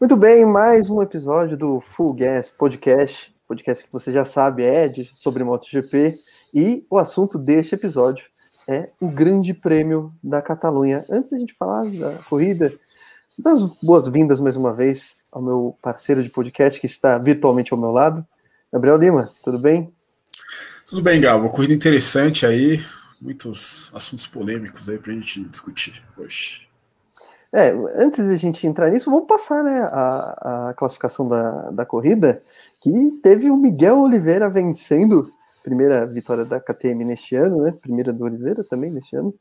Muito bem, mais um episódio do Full Gas Podcast, podcast que você já sabe é de, sobre MotoGP, e o assunto deste episódio é o Grande Prêmio da Catalunha. Antes da gente falar da corrida, das boas-vindas mais uma vez ao meu parceiro de podcast que está virtualmente ao meu lado, Gabriel Lima, tudo bem? Tudo bem, Gabo, uma corrida interessante aí, muitos assuntos polêmicos aí para a gente discutir hoje. É, antes de a gente entrar nisso, vamos passar né, a, a classificação da, da corrida, que teve o Miguel Oliveira vencendo, primeira vitória da KTM neste ano, né? Primeira do Oliveira também neste ano.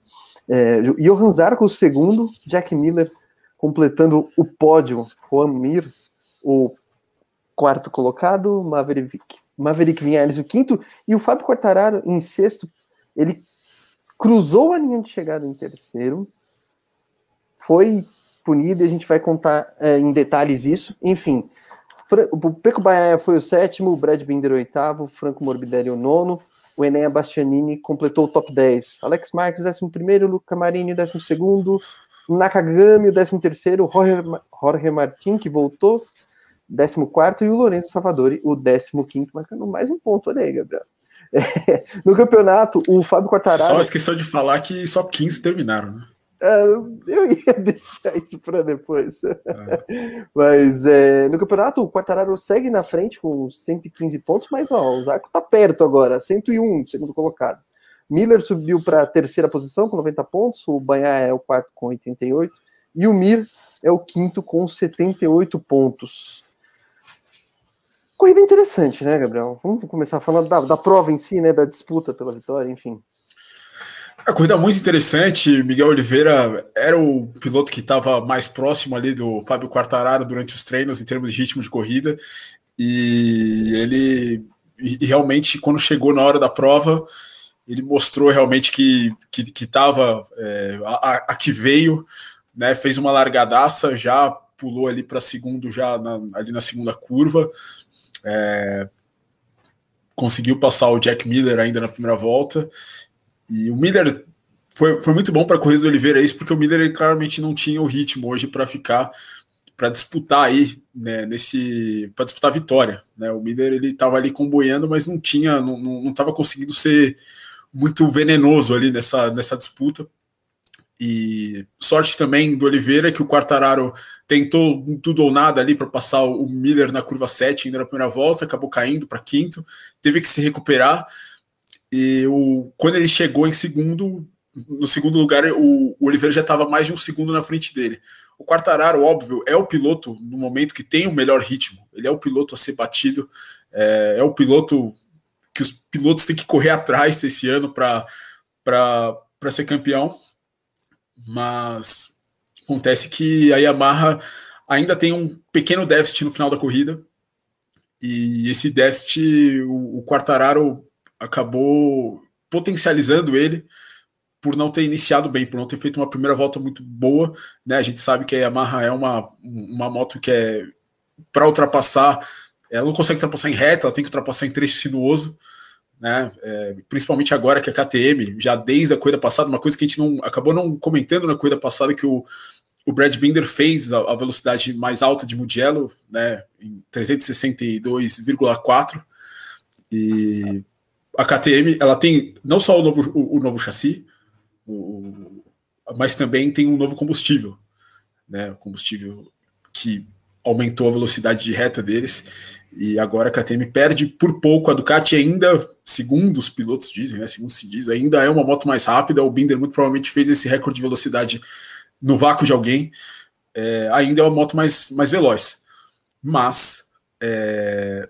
É, Johan Zarco, segundo, Jack Miller completando o pódio, Juan Mir, o quarto colocado, Maverick, Maverick Vinhares o quinto, e o Fábio Quartararo em sexto, ele cruzou a linha de chegada em terceiro, foi punido e a gente vai contar é, em detalhes isso. Enfim, o Peco Baia foi o sétimo, o Brad Binder o oitavo, o Franco Morbidelli o nono, o Enéa Bastianini completou o top 10. Alex Marques, décimo primeiro, Luca Marini, décimo segundo, Nakagami, o décimo terceiro, Jorge, Jorge Martin, que voltou, décimo quarto, e o Lourenço Savadori, o décimo quinto, marcando mais um ponto. Olha aí, Gabriel. É, no campeonato, o Fábio Quartararo... Só esqueceu de falar que só 15 terminaram, né? Uh, eu ia deixar isso para depois. É. mas é, no campeonato, o Quartararo segue na frente com 115 pontos, mas ó, o Zarco tá perto agora, 101, segundo colocado. Miller subiu para a terceira posição com 90 pontos, o Banhá é o quarto com 88 e o Mir é o quinto com 78 pontos. Corrida interessante, né, Gabriel? Vamos começar falando da, da prova em si, né, da disputa pela vitória, enfim. A corrida muito interessante. Miguel Oliveira era o piloto que estava mais próximo ali do Fábio Quartararo durante os treinos em termos de ritmo de corrida. E ele e realmente, quando chegou na hora da prova, ele mostrou realmente que estava que, que é, a, a, que veio, né? Fez uma largadaça, já pulou ali para segundo, já na, ali na segunda curva. É, conseguiu passar o Jack Miller ainda na primeira volta e o Miller foi, foi muito bom para a corrida do Oliveira isso, porque o Miller claramente não tinha o ritmo hoje para ficar para disputar aí, né, nesse para disputar a vitória, né? O Miller ele estava ali comboiando, mas não tinha, não estava conseguindo ser muito venenoso ali nessa, nessa disputa. E sorte também do Oliveira que o Quartararo tentou tudo ou nada ali para passar o Miller na curva 7 ainda na primeira volta, acabou caindo para quinto, teve que se recuperar e o, quando ele chegou em segundo, no segundo lugar, o, o Oliveira já estava mais de um segundo na frente dele. O Quartararo, óbvio, é o piloto no momento que tem o melhor ritmo. Ele é o piloto a ser batido, é, é o piloto que os pilotos têm que correr atrás esse ano para ser campeão. Mas acontece que a Yamaha ainda tem um pequeno déficit no final da corrida. E esse déficit, o, o Quartararo acabou potencializando ele por não ter iniciado bem, por não ter feito uma primeira volta muito boa, né? A gente sabe que a Yamaha é uma, uma moto que é para ultrapassar, ela não consegue ultrapassar em reta, ela tem que ultrapassar em trecho sinuoso, né? É, principalmente agora que a KTM, já desde a corrida passada, uma coisa que a gente não acabou não comentando na corrida passada que o, o Brad Binder fez a, a velocidade mais alta de Mugello, né? Em 362,4 e a KTM ela tem não só o novo, o, o novo chassi, o, mas também tem um novo combustível, né? O combustível que aumentou a velocidade de reta deles. E agora a KTM perde por pouco. A Ducati ainda, segundo os pilotos dizem, né? Segundo se diz, ainda é uma moto mais rápida. O Binder muito provavelmente fez esse recorde de velocidade no vácuo de alguém. É, ainda é uma moto mais, mais veloz. Mas é,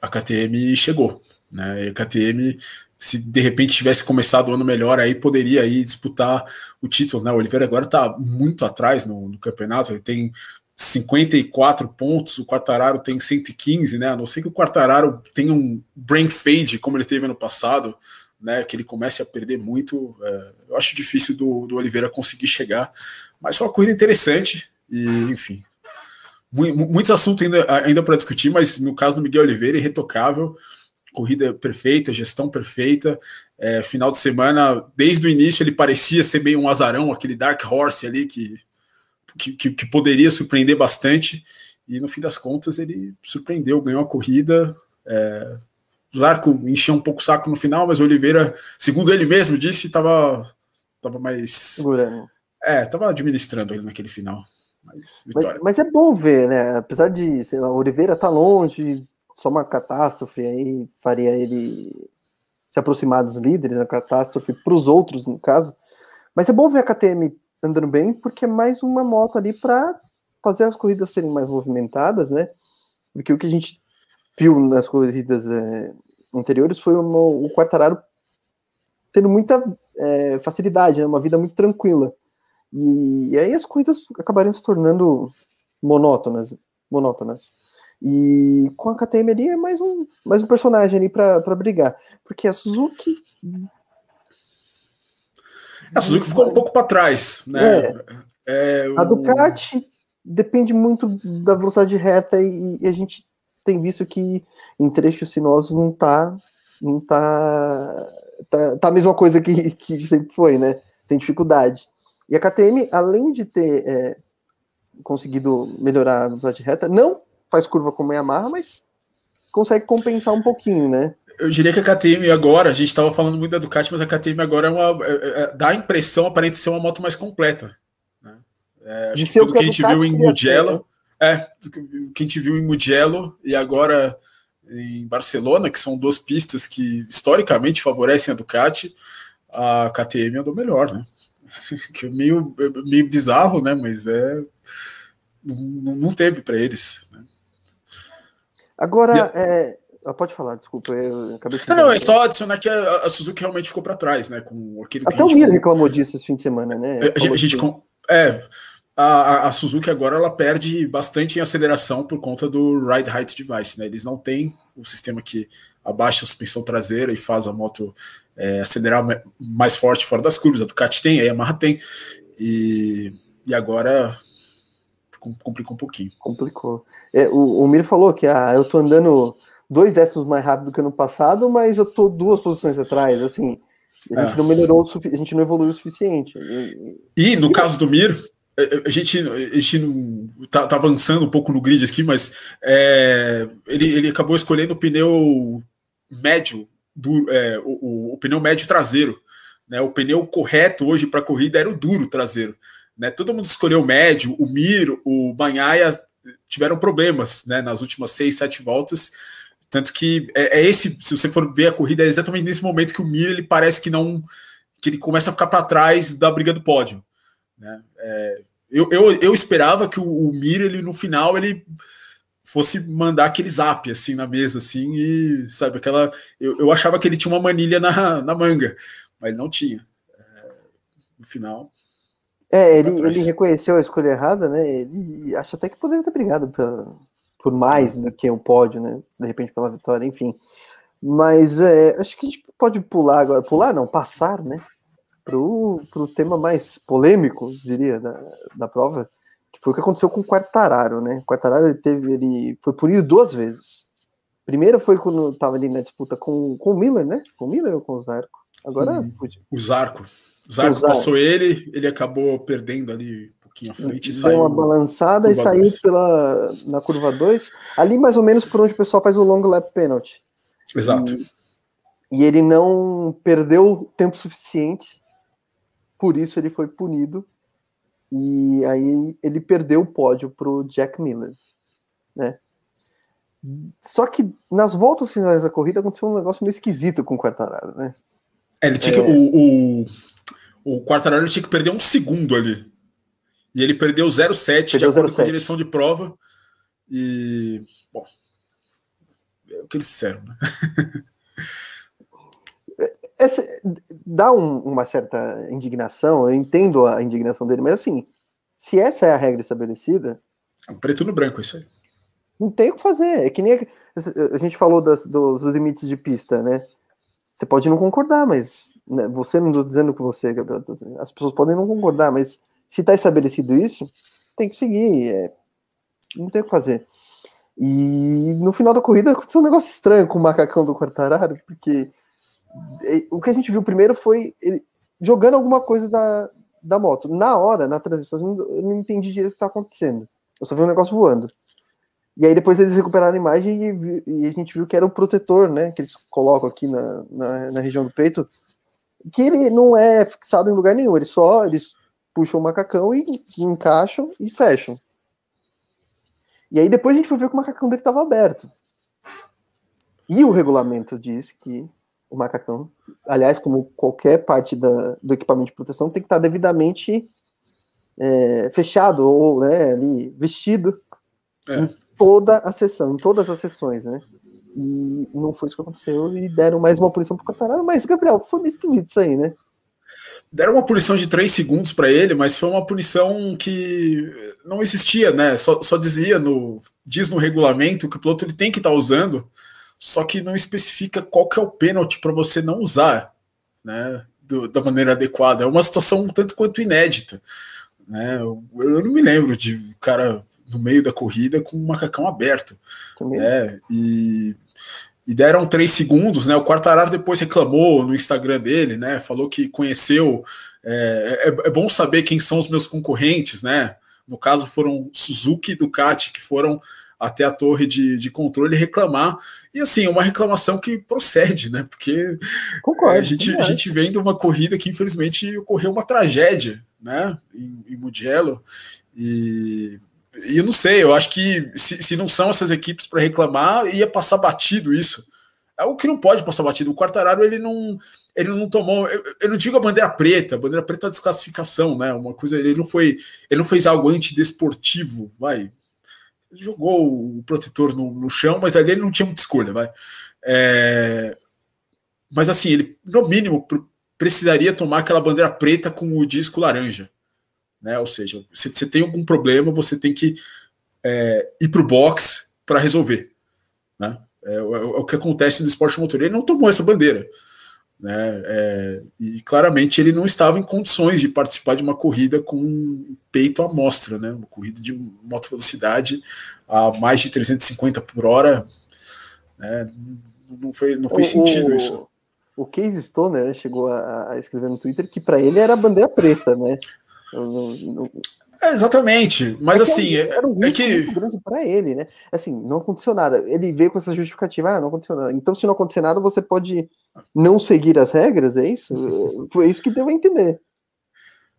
a KTM chegou. Né? E a KTM, se de repente tivesse começado o ano melhor, aí poderia aí disputar o título. Né? O Oliveira agora está muito atrás no, no, campeonato, ele tem 54 pontos, o Quartararo tem 115, né? A não ser que o Quartararo tenha um brain fade, como ele teve ano passado, né? Que ele comece a perder muito. É, eu acho difícil do, do Oliveira conseguir chegar, mas foi uma corrida interessante e, enfim. Muitos assuntos ainda, ainda para discutir, mas no caso do Miguel Oliveira, irretocável corrida perfeita, gestão perfeita. É, final de semana, desde o início, ele parecia ser meio um azarão, aquele Dark Horse ali que que, que, que, poderia surpreender bastante, e no fim das contas ele surpreendeu, ganhou a corrida. É, o Zarco encheu um pouco o saco no final, mas o Oliveira, segundo ele mesmo disse, estava tava mais. Segurando. É, estava administrando ele naquele final. Mas, mas, mas, é bom ver, né? Apesar de, sei lá, o Oliveira tá longe, só uma catástrofe aí faria ele se aproximar dos líderes, a catástrofe para os outros, no caso. Mas é bom ver a KTM andando bem, porque é mais uma moto ali para fazer as corridas serem mais movimentadas, né? Porque o que a gente viu nas corridas é, anteriores foi uma, o Quartararo tendo muita é, facilidade, né? uma vida muito tranquila. E, e, aí as corridas acabariam se tornando monótonas, monótonas. E com a KTM ali é mais um, mais um personagem ali para brigar. Porque a Suzuki. A Suzuki ficou um pouco para trás, né? É. É, o... A Ducati depende muito da velocidade reta e, e, a gente tem visto que em trechos sinuosos não tá, não tá, tá, tá a mesma coisa que, que sempre foi, né? Tem dificuldade. E a KTM, além de ter é, conseguido melhorar a velocidade reta, não faz curva como a Yamaha, mas consegue compensar um pouquinho, né? Eu diria que a KTM agora, a gente estava falando muito da Ducati, mas a KTM agora é uma, é, é, dá a impressão, aparente ser uma moto mais completa. Né? É, acho que tudo que a gente viu em Mugello, né? é, que a gente viu em Mugello e agora em Barcelona, que são duas pistas que historicamente favorecem a Ducati, a KTM andou melhor, né? que é meio, meio bizarro, né? Mas é não, não teve para eles. Agora, é... ah, pode falar, desculpa, eu acabei de Não, não, é só adicionar que a, a Suzuki realmente ficou para trás, né? Com aquilo Até o Miro reclamou disso esse fim de semana, né? A, a gente, é, a, a, Suzuki agora ela perde bastante em aceleração por conta do Ride Height Device, né? Eles não têm o sistema que abaixa a suspensão traseira e faz a moto é, acelerar mais forte fora das curvas. A Ducati tem, a Yamaha tem. E, e agora complicou um pouquinho. Complicou. É, o, o Mir falou que ah, eu tô andando dois décimos mais rápido que no passado, mas eu tô duas posições atrás. Assim, a gente é. não melhorou o a gente não evoluiu o suficiente. E, no caso do Mir, é, é, a gente, a gente não tá, tá, avançando um pouco no grid aqui, mas é, ele, ele acabou escolhendo o pneu médio, do, é, o, o, pneu médio traseiro. Né? O pneu correto hoje para corrida era o duro traseiro. Né? Todo mundo escolheu o médio, o Mir, o Banhaia tiveram problemas né, nas últimas seis, sete voltas. Tanto que é, é, esse, se você for ver a corrida, é exatamente nesse momento que o Mir ele parece que não. que ele começa a ficar para trás da briga do pódio. Né? É, eu, eu, eu esperava que o, o Mir, ele, no final, ele fosse mandar aquele zap assim na mesa, assim, e sabe, aquela. Eu, eu achava que ele tinha uma manilha na, na manga, mas ele não tinha. É, no final. É, ele, ele reconheceu a escolha errada, né? Ele acha até que poderia ter brigado por, por mais do que o pódio, né? De repente pela vitória, enfim. Mas é, acho que a gente pode pular agora. Pular não, passar, né? Pro, pro tema mais polêmico, diria, da, da prova, que foi o que aconteceu com o Quartararo, né? O Quartararo ele teve, ele foi punido duas vezes. Primeiro foi quando estava ali na disputa com, com o Miller, né? Com o Miller ou com o Zarco? Agora hum, O Zarco. Zarco passou ele, ele acabou perdendo ali um pouquinho à frente Deu saiu. Uma balançada e saiu pela, na curva 2, ali mais ou menos por onde o pessoal faz o long lap penalty. Exato. E, e ele não perdeu tempo suficiente, por isso ele foi punido. E aí ele perdeu o pódio para o Jack Miller, né? Só que nas voltas finais da corrida aconteceu um negócio meio esquisito com o Quartararo, né? É, ele tinha é... que, o, o, o Quartararo tinha que perder um segundo ali. E ele perdeu 0,7 de acordo com a direção de prova. E, bom, é o que eles disseram, né? Essa, dá um, uma certa indignação, eu entendo a indignação dele, mas assim, se essa é a regra estabelecida. É um preto no branco, isso aí. Não tem o que fazer. É que nem a, a gente falou das, dos limites de pista, né? Você pode não concordar, mas né, você não estou dizendo que você, Gabriel, as pessoas podem não concordar, mas se está estabelecido isso, tem que seguir, é, não tem o que fazer. E no final da corrida aconteceu um negócio estranho com o macacão do Quartararo, porque é, o que a gente viu primeiro foi ele jogando alguma coisa da, da moto. Na hora, na transmissão, eu não entendi direito o que tá acontecendo. Eu só vi um negócio voando. E aí depois eles recuperaram a imagem e, e, a gente viu que era o protetor, né? Que eles colocam aqui na, na, na, região do peito. Que ele não é fixado em lugar nenhum. Ele só eles puxam o macacão e, e encaixam e fecham. E aí depois a gente foi ver que o macacão dele estava aberto. E o regulamento diz que o macacão, aliás, como qualquer parte da, do equipamento de proteção, tem que estar devidamente é, fechado ou né, ali vestido é. em toda a sessão, em todas as sessões, né? E não foi isso que aconteceu e deram mais uma punição pro Quartararo, mas Gabriel, foi meio esquisito isso aí, né? Deram uma punição de 3 segundos para ele, mas foi uma punição que não existia, né? Só, só dizia no diz no regulamento que o piloto ele tem que estar tá usando só que não especifica qual que é o pênalti para você não usar, né, do, da maneira adequada. É uma situação um tanto quanto inédita, né? Eu, eu não me lembro de cara no meio da corrida com um macacão aberto, né? E e deram três segundos, né? O Quartararo depois reclamou no Instagram dele, né? Falou que conheceu. É, é, é, bom saber quem são os meus concorrentes, né? No caso foram Suzuki e Ducati, que foram até a torre de, de controle reclamar. E assim, uma reclamação que procede, né? Porque Concordo, a, gente, a gente vem de uma corrida que infelizmente ocorreu uma tragédia, né? Em, em Mugello. E, e eu não sei, eu acho que se, se não são essas equipes para reclamar, ia passar batido isso. É o que não pode passar batido. O Quartararo ele não, ele não tomou. Eu, eu não digo a bandeira preta, a bandeira preta é desclassificação, né? Uma coisa, ele não foi, ele não fez algo antidesportivo, vai jogou o protetor no, no, chão, mas ali ele não tinha muita escolha, vai. É, mas assim, ele no mínimo precisaria tomar aquela bandeira preta com o disco laranja, né? Ou seja, se você tem algum problema, você tem que é, ir para o box para resolver, né? É, é, é, o que acontece no esporte motor. Ele não tomou essa bandeira. Né? É, e claramente ele não estava em condições de participar de uma corrida com peito à mostra, né? uma corrida de moto velocidade a mais de 350 por hora. Né? Não, foi, não fez o, sentido isso. O Case Stoner chegou a, a, escrever no Twitter que para ele era bandeira preta, né? É, exatamente, mas é assim. Era um é risco é que... muito grande para ele, né? Assim, não aconteceu nada. Ele veio com essa justificativa, ah, não aconteceu nada. Então, se não acontecer nada, você pode não seguir as regras, é isso? Foi isso que deu a entender.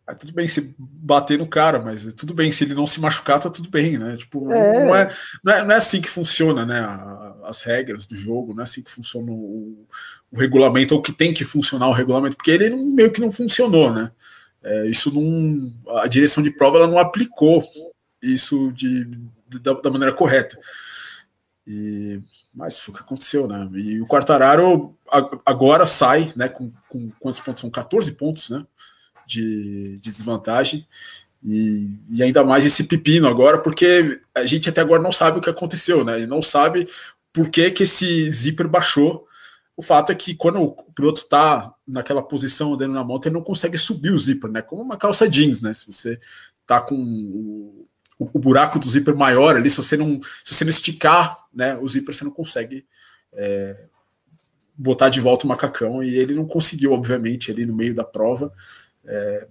Ah, tudo bem se bater no cara, mas tudo bem, se ele não se machucar, tá tudo bem, né? Tipo, é. Não, é, não, é, não é assim que funciona, né? As regras do jogo, não é assim que funciona o, o regulamento, ou que tem que funcionar o regulamento, porque ele meio que não funcionou, né? É, isso não. A direção de prova ela não aplicou isso de, de da, da, maneira correta. E, mas foi o que aconteceu, né? E o Quartararo agora sai, né? Com, com quantos pontos? São 14 pontos, né? De, de desvantagem. E, e, ainda mais esse pepino agora, porque a gente até agora não sabe o que aconteceu, né? E não sabe por que, que esse zíper baixou. O fato é que quando o piloto está naquela posição andando na moto, ele não consegue subir o zíper, né? Como uma calça jeans, né? Se você tá com o, o, buraco do zíper maior ali, se você não, se você não esticar, né, o zíper você não consegue é, botar de volta o macacão e ele não conseguiu, obviamente, ali no meio da prova. É,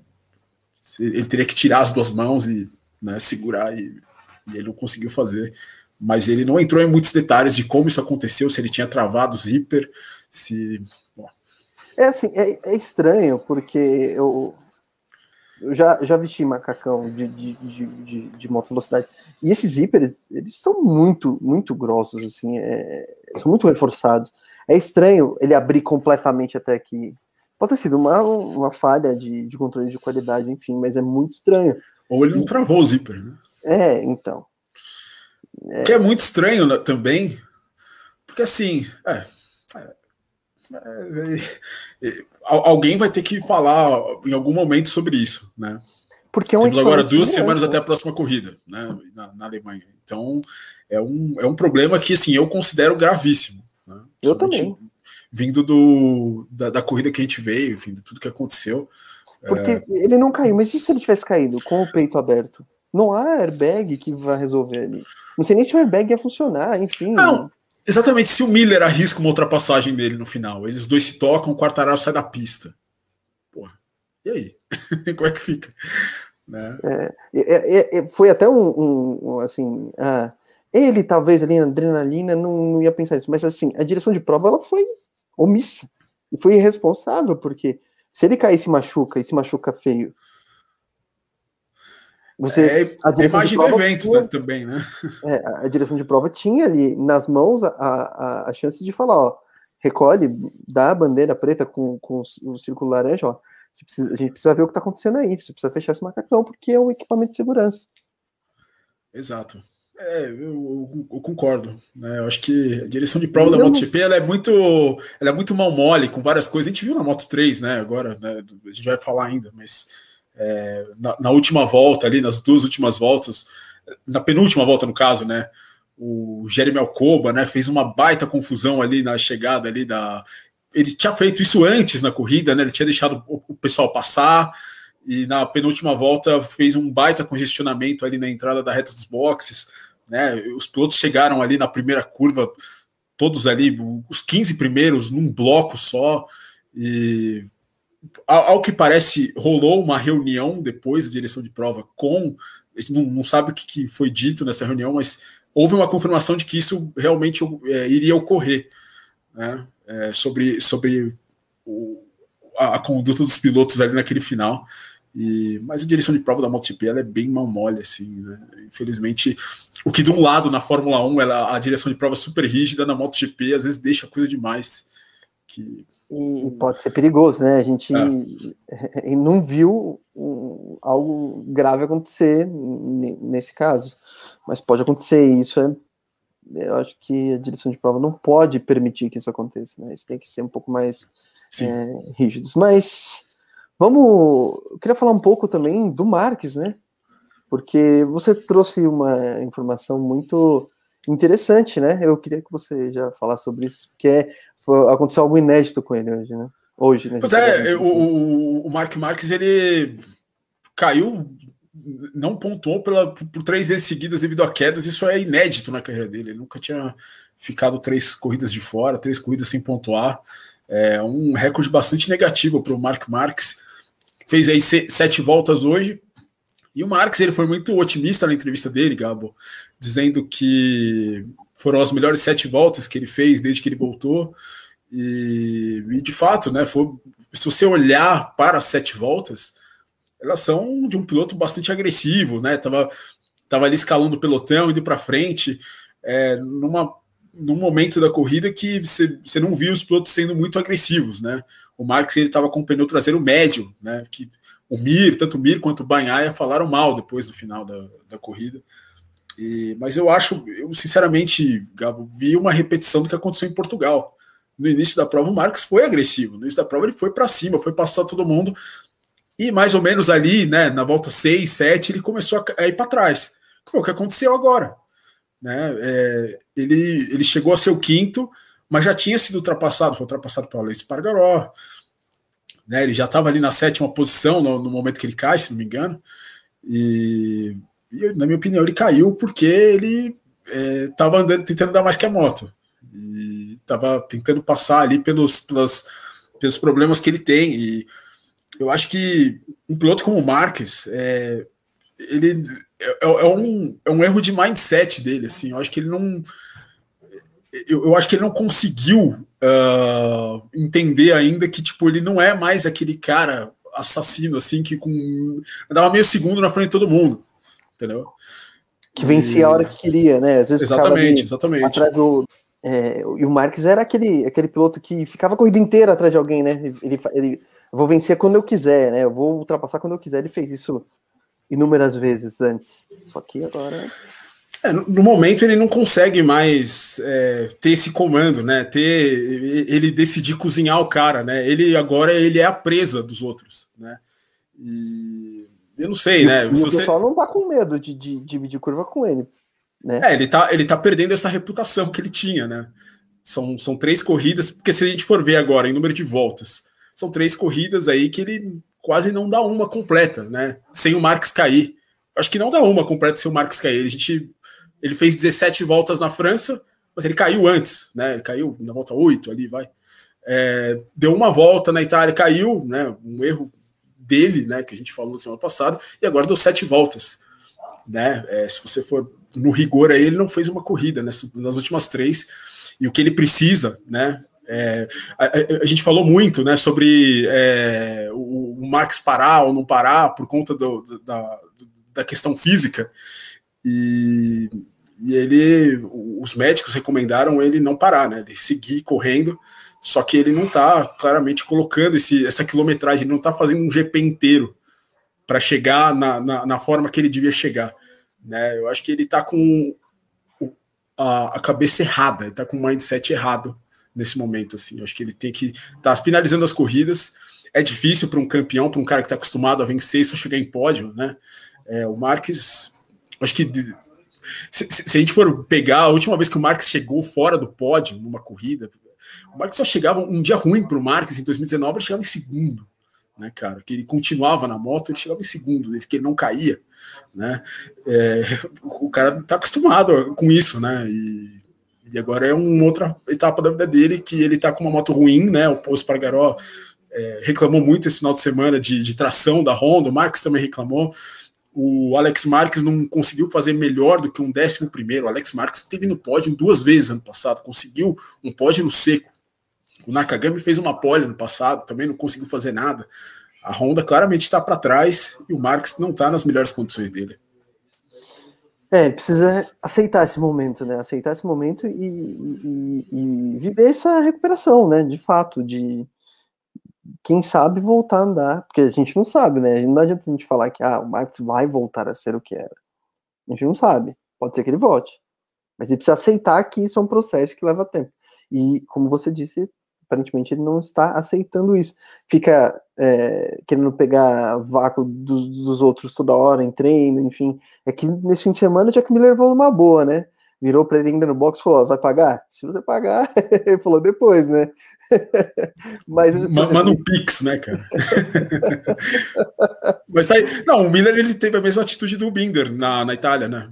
ele teria que tirar as duas mãos e né, segurar e, e, ele não conseguiu fazer. Mas ele não entrou em muitos detalhes de como isso aconteceu, se ele tinha travado o zíper, se. Bom. É assim, é, é estranho, porque eu, eu já, já vesti macacão de, de, de, de, de moto velocidade. E esses zíperes, eles são muito, muito grossos, assim, é, são muito reforçados. É estranho ele abrir completamente até aqui. Pode ter sido uma, uma falha de, de controle de qualidade, enfim, mas é muito estranho. Ou ele não travou o zíper, né? É, então. É... Que é muito estranho né, também, porque assim, é, é, é, alguém vai ter que falar em algum momento sobre isso, né? Porque é um Temos agora duas semanas até a próxima corrida, né, na, na, Alemanha. Então é um, é um problema que assim eu considero gravíssimo. Né? Eu também. Vindo do, da, da, corrida que a gente veio, de tudo que aconteceu. Porque é... ele não caiu, mas e se ele tivesse caído com o peito aberto? Não há airbag que vai resolver ali. Não sei nem se o airbag ia funcionar, enfim. Não, Exatamente, se o Miller arrisca uma ultrapassagem dele no final, eles dois se tocam, o Quartararo sai da pista. Porra. E aí? Como é que fica? Né? É, é, é, foi até um, um assim, ah, ele talvez ali na adrenalina não, não, ia pensar isso, mas assim, a direção de prova ela foi omissa e foi irresponsável, porque se ele cair e se machuca e se machuca feio, você, é, a direção imagem do evento tinha, também, né? É, a direção de prova tinha ali nas mãos a, a, a chance de falar, ó, recolhe, dá a bandeira preta com, com o círculo laranja, ó, precisa, a gente precisa ver o que está acontecendo aí, você precisa fechar esse macacão, porque é um equipamento de segurança. Exato. É, eu, eu, concordo. Né? Eu acho que a direção de prova da MotoGP ela é muito, ela é muito mal mole com várias coisas. A gente viu na Moto 3, né? Agora, né? a gente vai falar ainda, mas é, na, na, última volta ali, nas duas últimas voltas, na penúltima volta no caso, né? O Jeremy Alcoba, né? Fez uma baita confusão ali na chegada ali da. Ele tinha feito isso antes na corrida, né? Ele tinha deixado o, pessoal passar e na penúltima volta fez um baita congestionamento ali na entrada da reta dos boxes, né? Os pilotos chegaram ali na primeira curva, todos ali, os 15 primeiros num bloco só, e ao, que parece, rolou uma reunião depois da direção de prova com. A gente não, não sabe o que, que, foi dito nessa reunião, mas houve uma confirmação de que isso realmente é, iria ocorrer né, é, sobre, sobre o, a, a, conduta dos pilotos ali naquele final. E, mas a direção de prova da MotoGP ela é bem mal mole, assim, né? Infelizmente, o que de um lado na Fórmula 1 ela, a direção de prova super rígida na MotoGP às vezes deixa coisa demais. Que, e, pode ser perigoso, né? A gente é. não viu um, algo grave acontecer nesse caso, mas pode acontecer. Isso é, eu acho que a direção de prova não pode permitir que isso aconteça, né? Isso tem que ser um pouco mais é, rígidos. Mas vamos, eu queria falar um pouco também do Marques, né? Porque você trouxe uma informação muito interessante, né? Eu queria que você já falasse sobre isso, porque é, aconteceu algo inédito com ele hoje, né? Hoje, né? Pois é, o, o Mark Marques ele caiu, não pontuou pela, por três vezes seguidas devido a quedas, isso é inédito na carreira dele. Ele nunca tinha ficado três corridas de fora, três corridas sem pontuar. É um recorde bastante negativo para o Mark Marques. Fez aí sete voltas hoje, e o Marques ele foi muito otimista na entrevista dele, Gabo, dizendo que foram as melhores sete voltas que ele fez desde que ele voltou. E, e de fato, né, foi, se você olhar para as sete voltas, elas são de um piloto bastante agressivo, né? Tava, tava ali escalando o pelotão, indo para frente, é, numa, num momento da corrida que você, não viu os pilotos sendo muito agressivos, né? O Marques ele estava com o pneu traseiro médio, né? Que o Mir, tanto o Mir quanto o Banhaia falaram mal depois do final da, da corrida. E, mas eu acho, eu sinceramente, Gabo, vi uma repetição do que aconteceu em Portugal. No início da prova, o Marques foi agressivo. No início da prova, ele foi para cima, foi passar todo mundo. E mais ou menos ali, né, na volta 6, 7, ele começou a, ir para trás. Que foi o que aconteceu agora. Né? É, ele, ele chegou a ser o quinto, mas já tinha sido ultrapassado, foi ultrapassado pelo Alex Pargaró, né? Ele já estava ali na sétima posição no, no, momento que ele cai, se não me engano. E, e na minha opinião, ele caiu porque ele estava é, andando, tentando dar mais que a moto. E estava tentando passar ali pelos, pelos, problemas que ele tem. E eu acho que um piloto como o Marques, é, ele é, é, um, é um erro de mindset dele. Assim, eu acho que ele não eu, eu, acho que ele não conseguiu uh, entender ainda que tipo ele não é mais aquele cara assassino assim que com andava meio segundo na frente de todo mundo, entendeu? Que vencia e... a hora que queria, né? Às vezes exatamente, exatamente. Atrás do é, e o Marques era aquele aquele piloto que ficava a corrida inteira atrás de alguém, né? Ele, ele, ele vou vencer quando eu quiser, né? Eu vou ultrapassar quando eu quiser. Ele fez isso inúmeras vezes antes. Só que agora é, no momento ele não consegue mais é, ter esse comando, né? Ter ele decidir cozinhar o cara, né? Ele agora ele é a presa dos outros, né? E eu não sei, e, né? E o você... pessoal não tá com medo de, de, de dividir curva com ele, né? É, ele tá, ele tá perdendo essa reputação que ele tinha, né? São, são três corridas, porque se a gente for ver agora em número de voltas, são três corridas aí que ele quase não dá uma completa, né? Sem o Marques cair. Acho que não dá uma completa sem o Marques cair. A gente ele fez 17 voltas na França, mas ele caiu antes, né? Ele caiu na volta 8 ali, vai. É, deu uma volta na Itália, caiu, né? Um erro dele, né, que a gente falou semana passada, e agora deu sete voltas. Né? É, se você for no rigor aí, ele não fez uma corrida nessas, nas últimas três, e o que ele precisa, né? É, a, a, gente falou muito né, sobre é, o, o Marx parar ou não parar por conta do, da, da questão física, e, e ele, os médicos recomendaram ele não parar, né? Ele seguir correndo, só que ele não está claramente colocando esse, essa quilometragem, ele não está fazendo um GP inteiro para chegar na, na, na, forma que ele devia chegar. Né? Eu acho que ele está com a, a, cabeça errada, ele está com o mindset errado nesse momento. Assim. Eu acho que ele tem que tá finalizando as corridas. É difícil para um campeão, para um cara que está acostumado a vencer e só chegar em pódio, né? É, o Marques, acho que se, se, a gente for pegar a última vez que o Marques chegou fora do pódio numa corrida, o Marques só chegava um dia ruim para o Marques em 2019, ele chegava em segundo, né, cara? Que ele continuava na moto, ele chegava em segundo, que ele não caía, né? É, o cara tá acostumado com isso, né? E, e, agora é uma outra etapa da vida dele que ele tá com uma moto ruim, né? O Poço Pargaró é, reclamou muito esse final de semana de, de tração da Honda, o Marques também reclamou o Alex Marques não conseguiu fazer melhor do que um décimo primeiro. O Alex Marques esteve no pódio duas vezes ano passado, conseguiu um pódio no seco. O Nakagami fez uma pole no passado, também não conseguiu fazer nada. A Honda claramente está para trás e o Marques não está nas melhores condições dele. É, precisa aceitar esse momento, né? Aceitar esse momento e, e, e viver essa recuperação, né? De fato, de quem sabe voltar a andar, porque a gente não sabe, né? Não adianta a gente falar que ah, o Marcos vai voltar a ser o que era. A gente não sabe. Pode ser que ele volte. Mas ele precisa aceitar que isso é um processo que leva tempo. E, como você disse, aparentemente ele não está aceitando isso. Fica é, querendo pegar vácuo dos, dos, outros toda hora em treino, enfim. É que nesse fim de semana já que me levou numa boa, né? Virou para ele ainda no box e falou: vai pagar? Se você pagar, ele falou depois, né? Mas, Manda um pix, né, cara? Mas aí, não, o Miller ele teve a mesma atitude do Binder na, na Itália, né?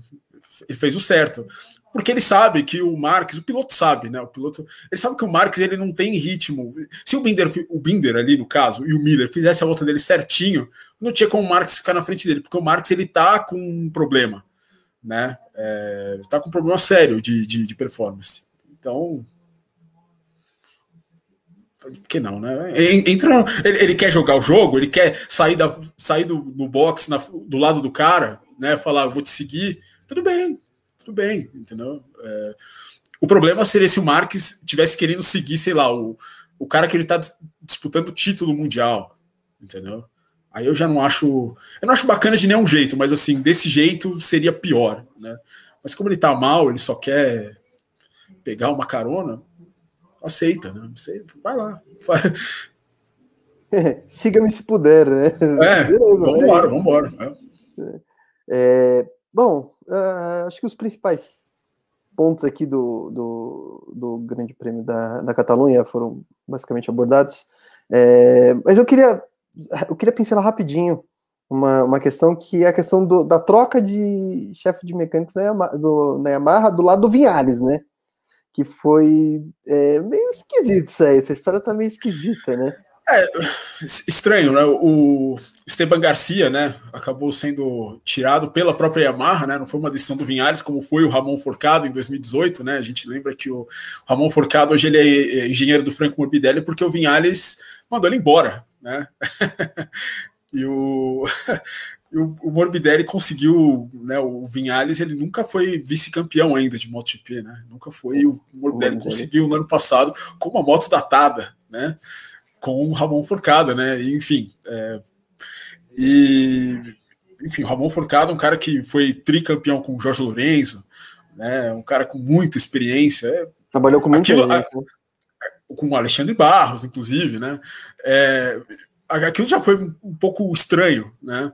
Ele fez o certo. Porque ele sabe que o Marques, o piloto sabe, né? O piloto, ele sabe que o Marques ele não tem ritmo. Se o Binder, o Binder ali no caso, e o Miller fizesse a volta dele certinho, não tinha como o Marques ficar na frente dele, porque o Marques ele tá com um problema né? É, está com um problema sério de, de, de, performance. Então. Por que não, né? Entra, ele, ele, quer jogar o jogo, ele quer sair, da, sair do, do box na, do lado do cara, né? Falar, vou te seguir. Tudo bem, tudo bem, entendeu? É, o problema seria se o Marques tivesse querendo seguir, sei lá, o, o cara que ele está disputando o título mundial, entendeu? Aí eu já não acho. Eu não acho bacana de nenhum jeito, mas assim, desse jeito seria pior, né? Mas como ele tá mal, ele só quer pegar uma carona, aceita, né? Você vai lá. Siga-me se puder, né? É, vambora, né? vambora. É. É, bom, uh, acho que os principais pontos aqui do, do, do Grande Prêmio da, da Catalunha foram basicamente abordados. É, mas eu queria eu queria pincelar rapidinho uma, uma questão que é a questão do, da troca de chefe de mecânicos na Yamaha, do, na Yamaha do lado do Vinhares, né? Que foi é, meio esquisito isso aí, essa história tá meio esquisita, né? É, estranho, né? O Esteban Garcia, né, acabou sendo tirado pela própria Yamaha, né? Não foi uma decisão do Vinhares, como foi o Ramon Forcado em 2018, né? A gente lembra que o Ramon Forcado hoje ele é, é engenheiro do Franco Morbidelli porque o Vinhares mandou ele embora, né? e o, o, Morbidelli conseguiu, né? O Vinhales ele nunca foi vice-campeão ainda de MotoGP, né? Nunca foi. O Morbidelli conseguiu no ano passado com uma moto datada, né? Com o Ramon Forcada, né? E, enfim, é, e enfim, o Ramon Forcada, um cara que foi tricampeão com o Jorge Lourenço, né? Um cara com muita experiência. É, Trabalhou com muito aquilo, né? com o Alexandre Barros, inclusive, né? É, aquilo já foi um pouco estranho, né?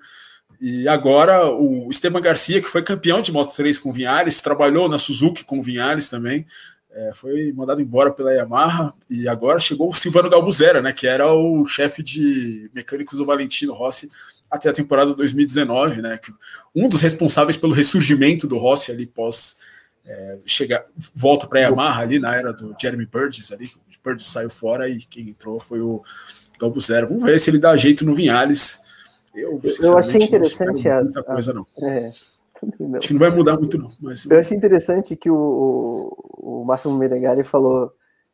E agora o Esteban Garcia, que foi campeão de Moto 3 com Vinhares, trabalhou na Suzuki com o Vinhares também, é, foi mandado embora pela Yamaha e agora chegou o Silvano Galbuzera, né? Que era o chefe de mecânicos do Valentino Rossi até a temporada 2019, né? Um dos responsáveis pelo ressurgimento do Rossi ali pós é, chega, volta para a Yamaha ali na era do Jeremy Burgess ali, o Burgess saiu fora e quem entrou foi o Galbo Zero. Vamos ver se ele dá jeito no Vinhales. Eu, eu achei interessante as, muita coisa, não. É, não. Acho que não vai mudar muito, não. Mas... Eu achei interessante que o, o Máximo Menegari falou: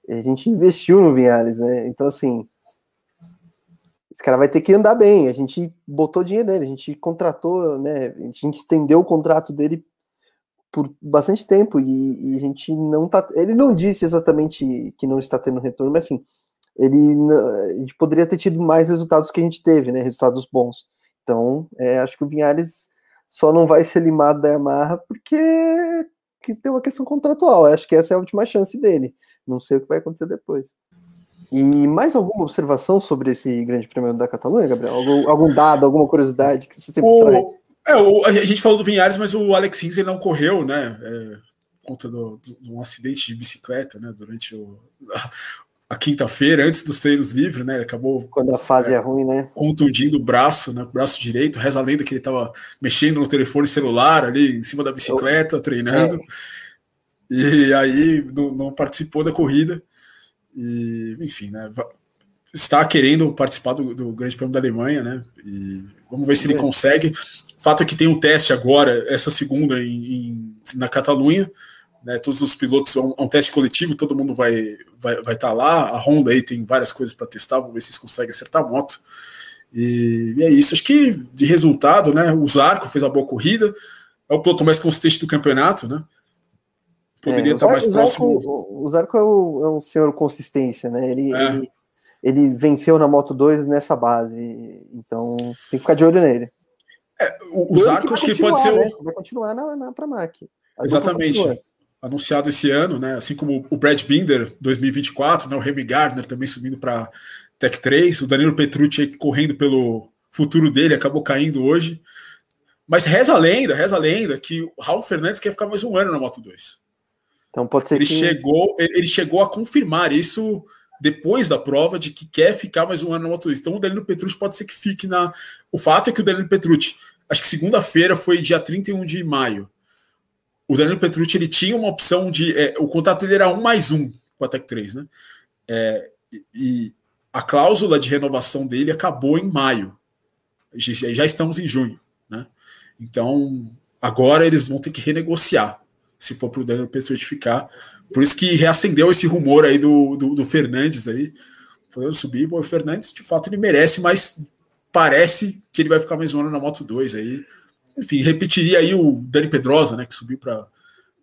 a gente investiu no Vinhares, né? Então, assim, esse cara vai ter que andar bem. A gente botou dinheiro nele, a gente contratou, né? A gente estendeu o contrato dele por bastante tempo e, e, a gente não tá. Ele não disse exatamente que não está tendo retorno, mas assim, ele a gente poderia ter tido mais resultados que a gente teve, né? Resultados bons. Então, é, acho que o Vinhares só não vai ser limado da Yamaha porque que tem uma questão contratual. Acho que essa é a última chance dele. Não sei o que vai acontecer depois. E mais alguma observação sobre esse Grande Prêmio da Catalunha, Gabriel? Algum, algum dado, alguma curiosidade que você sempre o, traz? É, o, a gente falou do Vinhares, mas o Alex Rins ele não correu, né? É, por conta do, de um acidente de bicicleta, né? Durante o, a, quinta-feira, antes dos treinos livres, né? Acabou. Quando a fase é, é ruim, né? Contundindo o braço, né? O braço direito. Reza a lenda que ele estava mexendo no telefone celular ali em cima da bicicleta, Eu, treinando. É. E aí não, não, participou da corrida. E, enfim, né? Está querendo participar do, do Grande Prêmio da Alemanha, né? E vamos ver se ele consegue fato é que tem um teste agora, essa segunda, em, em na Catalunha. Né, todos os pilotos, é um, é um, teste coletivo, todo mundo vai estar vai, vai tá lá. A Honda aí tem várias coisas para testar, vamos ver se eles conseguem acertar a moto. E, e, é isso. Acho que de resultado, né? O Zarco fez uma boa corrida, é o piloto mais consistente do campeonato, né? Poderia é, estar mais próximo. O Zarco é o, é o senhor consistência, né? Ele, é. ele, ele venceu na Moto 2 nessa base, então tem que ficar de olho nele. É, os arcos que, que pode ser. Né? Vai continuar na, na Pramac. Exatamente. Anunciado esse ano, né? Assim como o Brad Binder 2024, né? o Remy Gardner também subindo para Tech 3, o Danilo Petrucci correndo pelo futuro dele, acabou caindo hoje. Mas reza a lenda, reza a lenda que o Raul Fernandes quer ficar mais um ano na Moto 2. Então pode ser ele que... chegou, ele chegou a confirmar isso depois da prova de que quer ficar mais um ano na Moto 2. Então o Danilo Petrucci pode ser que fique na. O fato é que o Danilo Petrucci, acho que segunda-feira foi dia 31 de maio. O Danilo Petrucci ele tinha uma opção de. É, o contrato dele era um mais um com a Tech 3, né? É, e a cláusula de renovação dele acabou em maio. Já, estamos em junho, né? Então agora eles vão ter que renegociar se for para o Danilo Petrucci ficar. Por isso que reacendeu esse rumor aí do, do, do Fernandes aí. Foi subir, o Fernandes, de fato, ele merece, mas parece que ele vai ficar mais um ano na Moto 2 aí. Enfim, repetiria aí o Dani Pedrosa, né, que subiu para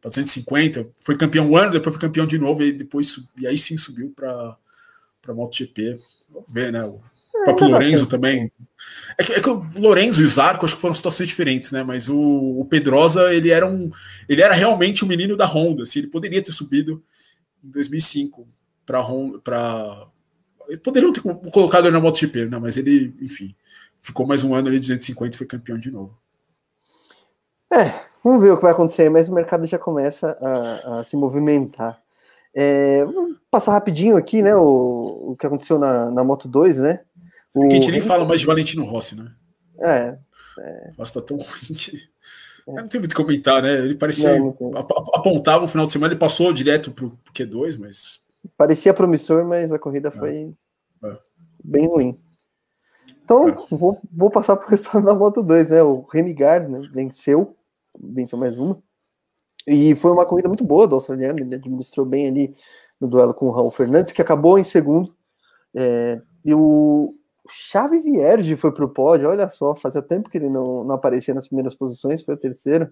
250, foi campeão um ano, depois foi campeão de novo, e depois e aí sim subiu para para MotoGP. Vamos ver, né? O é, próprio Lorenzo também. É que, é que, o Lorenzo e o Zarco acho que foram situações diferentes, né? Mas o, o, Pedrosa, ele era um. Ele era realmente um menino da Honda. Assim, ele poderia ter subido em 2005 para Honda. Poderiam ter colocado ele na MotoGP, né? Mas ele, enfim, ficou mais um ano ali, 250 e foi campeão de novo. É, vamos ver o que vai acontecer, mas o mercado já começa a, a se movimentar. É, vamos passar rapidinho aqui, né? O, o que aconteceu na, na Moto 2, né? O... Que a gente nem fala mais de Valentino Rossi, né? É. é. Nossa, tá tão ruim que. É. Não tem muito o que comentar, né? Ele parecia. Não, não apontava o final de semana, ele passou direto pro, pro Q2, mas. Parecia promissor, mas a corrida é. foi é. bem ruim. Então, é. vou, vou passar por questão da Moto 2, né? O Remy Gardner venceu, venceu mais uma. E foi uma corrida muito boa do australiano, ele administrou bem ali no duelo com o Raul Fernandes, que acabou em segundo. É, e o Xavi Vierge foi para o pódio, olha só, fazia tempo que ele não, não aparecia nas primeiras posições, foi o terceiro.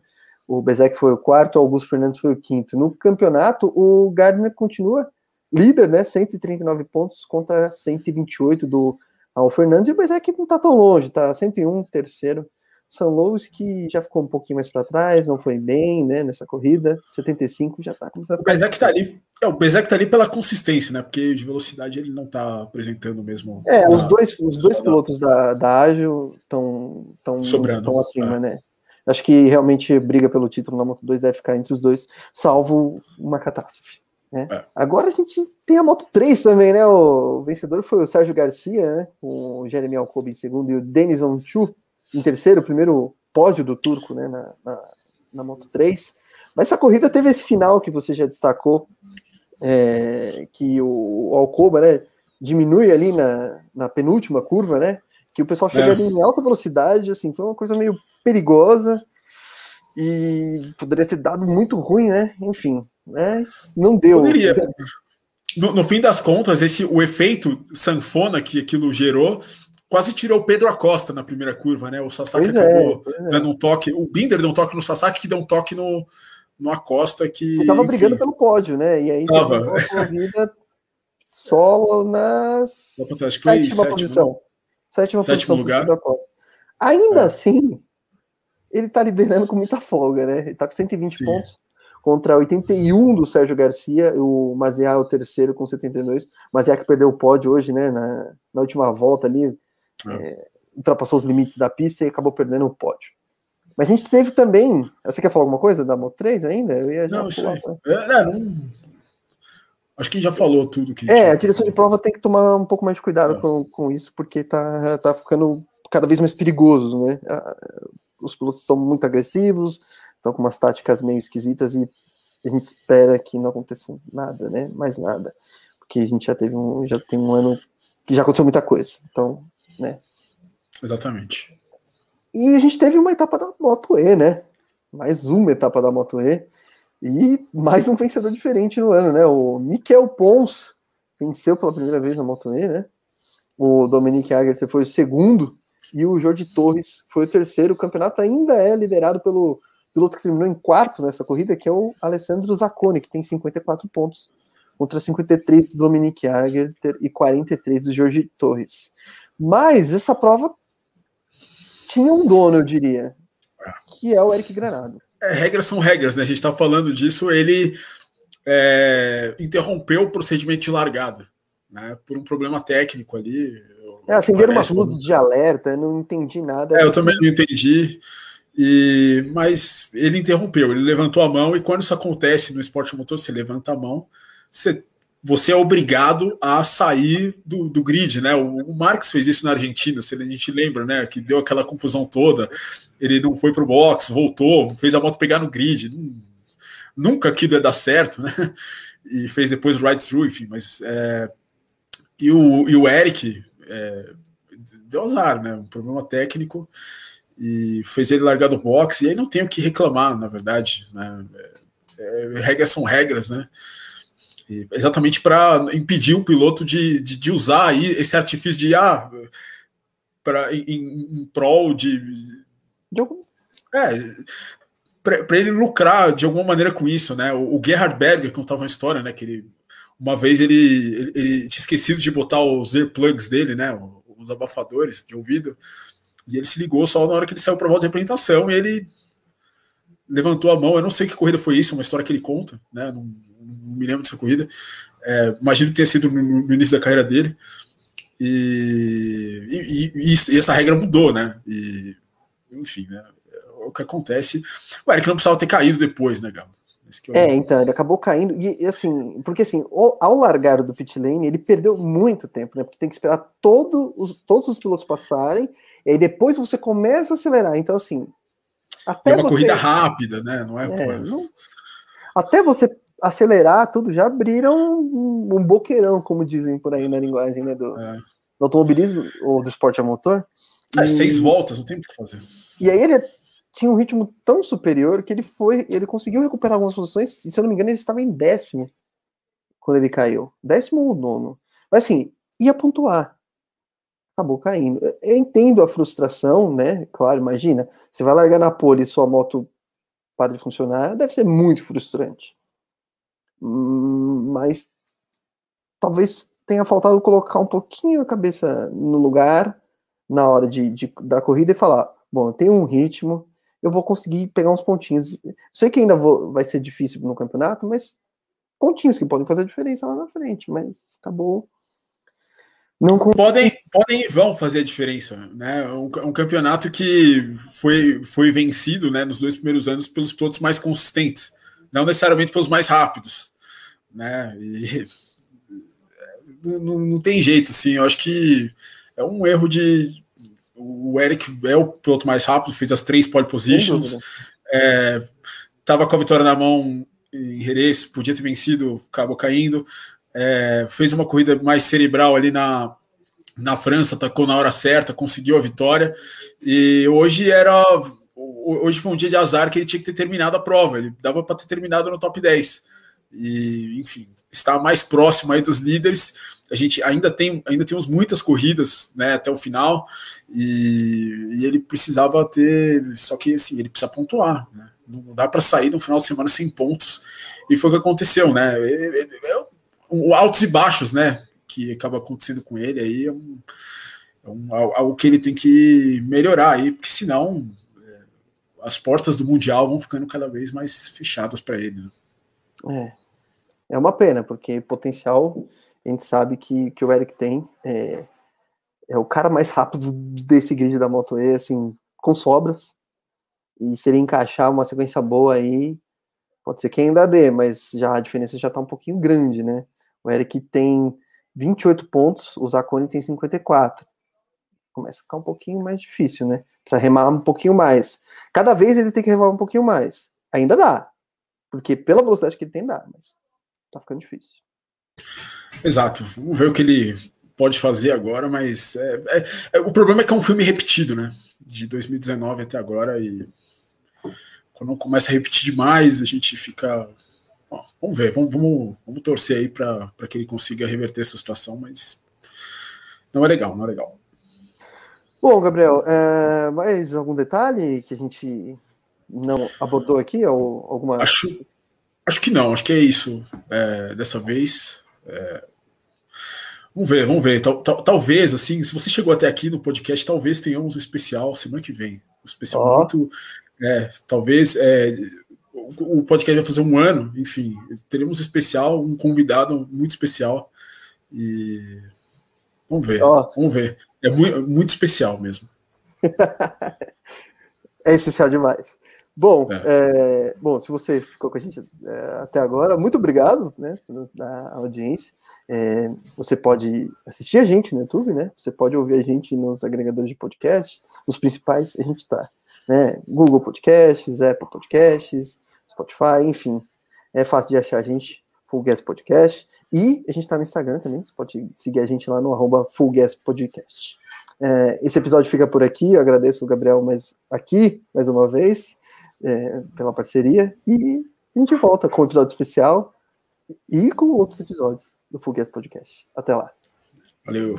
O Bezek foi o quarto, o Augusto Fernandes foi o quinto. No campeonato, o Gardner continua líder, né? 139 pontos contra 128 do Raul Fernandes. E o Bezek não está tão longe, tá 101, terceiro. São Louis que já ficou um pouquinho mais para trás, não foi bem, né, nessa corrida. 75 já tá começando. O Bezek tá ali. É, o Bezek tá ali pela consistência, né? Porque de velocidade ele não tá apresentando mesmo. É, os dois, os dois pilotos da, da Ágil estão tão, Sobrando, tão acima, é. né? Acho que realmente briga pelo título na Moto 2 deve ficar entre os dois, salvo uma catástrofe. Né? É. Agora a gente tem a Moto 3 também, né? O vencedor foi o Sérgio Garcia, né? Com o Jeremy Alcoba em segundo e o Denison Chu em terceiro, o primeiro pódio do turco né, na, na, na Moto 3. Mas essa corrida teve esse final que você já destacou, é, que o, o Alcoba né, diminui ali na, na penúltima curva, né? que o pessoal chegaria é. em alta velocidade, assim, foi uma coisa meio perigosa e poderia ter dado muito ruim, né? Enfim, mas não deu. Poderia. No, no, fim das contas, esse o efeito sanfona que aquilo gerou quase tirou o Pedro Acosta na primeira curva, né? O Sasaki pois é, acabou é, dando um toque. O Binder deu um toque no Sasaki que deu um toque no, no Acosta que. Ele tava enfim, brigando pelo pódio, né? E aí tava. a corrida solo na sétima posição. Né? Sétima, sétima posição lugar. Ainda é. assim, ele tá liderando com muita folga, né? Ele tá com 120 Sim. pontos contra 81 do Sérgio Garcia, o Maziá é o terceiro com 72. Maziá que perdeu o pódio hoje, né? Na, na última volta ali, é. É, ultrapassou os limites da pista e acabou perdendo o pódio. Mas a gente teve também. Você quer falar alguma coisa da Moto 3 ainda? Eu ia não, isso aí. É, não, Acho que já falou tudo que. É, a direção de prova tem que tomar um pouco mais de cuidado é. com, com isso, porque tá, tá ficando cada vez mais perigoso, né? Os pilotos estão muito agressivos, estão com umas táticas meio esquisitas e a gente espera que não aconteça nada, né? Mais nada. Porque a gente já teve um, já tem um ano que já aconteceu muita coisa. Então, né? Exatamente. E a gente teve uma etapa da Moto E, né? Mais uma etapa da Moto E. E mais um vencedor diferente no ano, né? O Mikel Pons venceu pela primeira vez na Moto E, né? O Dominique Agerter foi o segundo e o Jorge Torres foi o terceiro. O campeonato ainda é liderado pelo piloto que terminou em quarto nessa corrida, que é o Alessandro Zacconi, que tem 54 pontos, contra 53 do Dominique Agerter e 43 do Jorge Torres. Mas essa prova tinha um dono, eu diria, que é o Eric Granado. É, regras são regras, né? A gente está falando disso. Ele é, interrompeu o procedimento de largada, né? Por um problema técnico ali. É, acenderam umas luzes de alerta, não entendi nada. É, eu também não entendi. E, mas ele interrompeu, ele levantou a mão, e quando isso acontece no esporte motor, você levanta a mão, você, você é obrigado a sair do, do grid, né? O, o Marx fez isso na Argentina, se a gente lembra, né? Que deu aquela confusão toda. Ele não foi para o box, voltou, fez a moto pegar no grid. Nunca aquilo ia dar certo, né? E fez depois o ride through, enfim, mas. É, e, o, e o Eric é, deu azar, né? Um problema técnico e fez ele largar do boxe, e aí não tem o que reclamar, na verdade. Né? É, é, regras são regras, né? E exatamente para impedir o piloto de, de, de, usar aí esse artifício de ah, pra, em, em prol de. de algum... É, para ele lucrar de alguma maneira com isso, né? O, o Gerhard Berger contava uma história, né? Que ele, uma vez ele, ele, ele tinha esquecido de botar os earplugs dele, né? Os abafadores de ouvido. E ele se ligou só na hora que ele saiu para a volta de apresentação e ele levantou a mão. Eu não sei que corrida foi isso, é uma história que ele conta, né? Não me lembro dessa corrida. É, imagino que tenha sido no, no, início da carreira dele. E, e, e, e, essa regra mudou, né? E, enfim, né? É o que acontece. O Eric não precisava ter caído depois, né, Galo? É, então, ele acabou caindo, e, assim, porque assim, ao largar do pit lane, ele perdeu muito tempo, né? Porque tem que esperar todo os, todos os pilotos passarem, e aí depois você começa a acelerar. Então, assim. Até é uma você... corrida rápida, né? Não é. é não... Até você acelerar tudo, já abriram um, um, boqueirão, como dizem por aí na linguagem né, do, é. do automobilismo ou do esporte a motor. É, e... seis voltas, não tem o que fazer. E aí ele tinha um ritmo tão superior que ele foi, ele conseguiu recuperar algumas posições, e se eu não me engano, ele estava em décimo quando ele caiu. Décimo ou nono. Mas assim, ia pontuar acabou caindo. Eu entendo a frustração, né? Claro, imagina, você vai largar na pole e sua moto para de funcionar, deve ser muito frustrante. Hum, mas talvez tenha faltado colocar um pouquinho a cabeça no lugar na hora de, de da corrida e falar: bom, eu tenho um ritmo, eu vou conseguir pegar uns pontinhos. Sei que ainda vou, vai ser difícil no campeonato, mas pontinhos que podem fazer diferença lá na frente. Mas acabou não podem, podem e vão fazer a diferença. Né? Um, um, campeonato que foi, foi vencido né, nos dois primeiros anos pelos pilotos mais consistentes, não necessariamente pelos mais rápidos. Né? E, não, não tem jeito, assim. Eu acho que é um erro de. O Eric é o piloto mais rápido, fez as três pole positions. Estava é, com a vitória na mão em Jerez, podia ter vencido, acabou caindo. É, fez uma corrida mais cerebral ali na, na França, atacou na hora certa, conseguiu a vitória. E hoje era. Hoje foi um dia de azar que ele tinha que ter terminado a prova. Ele dava para ter terminado no top 10. E, enfim, está mais próximo aí dos líderes. A gente ainda tem, ainda temos muitas corridas né, até o final. E, e ele precisava ter. Só que assim, ele precisa pontuar. Né? Não dá para sair no final de semana sem pontos. E foi o que aconteceu, né? É, é, é, o altos e baixos, né? que acaba acontecendo com ele aí é, um, é um, algo que ele tem que melhorar aí, porque senão é, as portas do Mundial vão ficando cada vez mais fechadas para ele. Né? É. é uma pena, porque potencial a gente sabe que, que o Eric tem. É, é o cara mais rápido desse grid da Moto E, assim, com sobras. E se ele encaixar uma sequência boa aí, pode ser que ainda dê, mas já a diferença já tá um pouquinho grande, né? O Eric tem 28 pontos, o Zacone tem 54. Começa a ficar um pouquinho mais difícil, né? Precisa remar um pouquinho mais. Cada vez ele tem que remar um pouquinho mais. Ainda dá. Porque pela velocidade que ele tem, dá, mas tá ficando difícil. Exato. Vamos ver o que ele pode fazer agora, mas é, é, é, o problema é que é um filme repetido, né? De 2019 até agora e quando começa a repetir demais, a gente fica vamos ver, vamos, vamos, vamos torcer aí para que ele consiga reverter essa situação, mas não é legal, não é legal. Bom, Gabriel, é, mais algum detalhe que a gente não abordou aqui? Ou alguma... acho, acho que não, acho que é isso é, dessa vez. É, vamos ver, vamos ver. Tal, tal, talvez, assim, se você chegou até aqui no podcast, talvez tenhamos um especial semana que vem. Um especial oh. muito. É, talvez é, o podcast vai fazer um ano, enfim, teremos um especial, um convidado muito especial. E vamos ver, vamos ver. É muito, muito especial mesmo. é especial demais. Bom, é. É, bom, se você ficou com a gente é, até agora, muito obrigado né, pela audiência. É, você pode assistir a gente no YouTube, né? Você pode ouvir a gente nos agregadores de podcast, os principais a gente está. Né? Google Podcasts, Apple Podcasts, Spotify, enfim. É fácil de achar a gente, Full Gas Podcast. E a gente está no Instagram também, você pode seguir a gente lá no arroba Podcast. É, esse episódio fica por aqui, eu agradeço o Gabriel mais aqui, mais uma vez, é, pela parceria, e a gente volta com um episódio especial e com outros episódios do Full Podcast. Até lá. Valeu.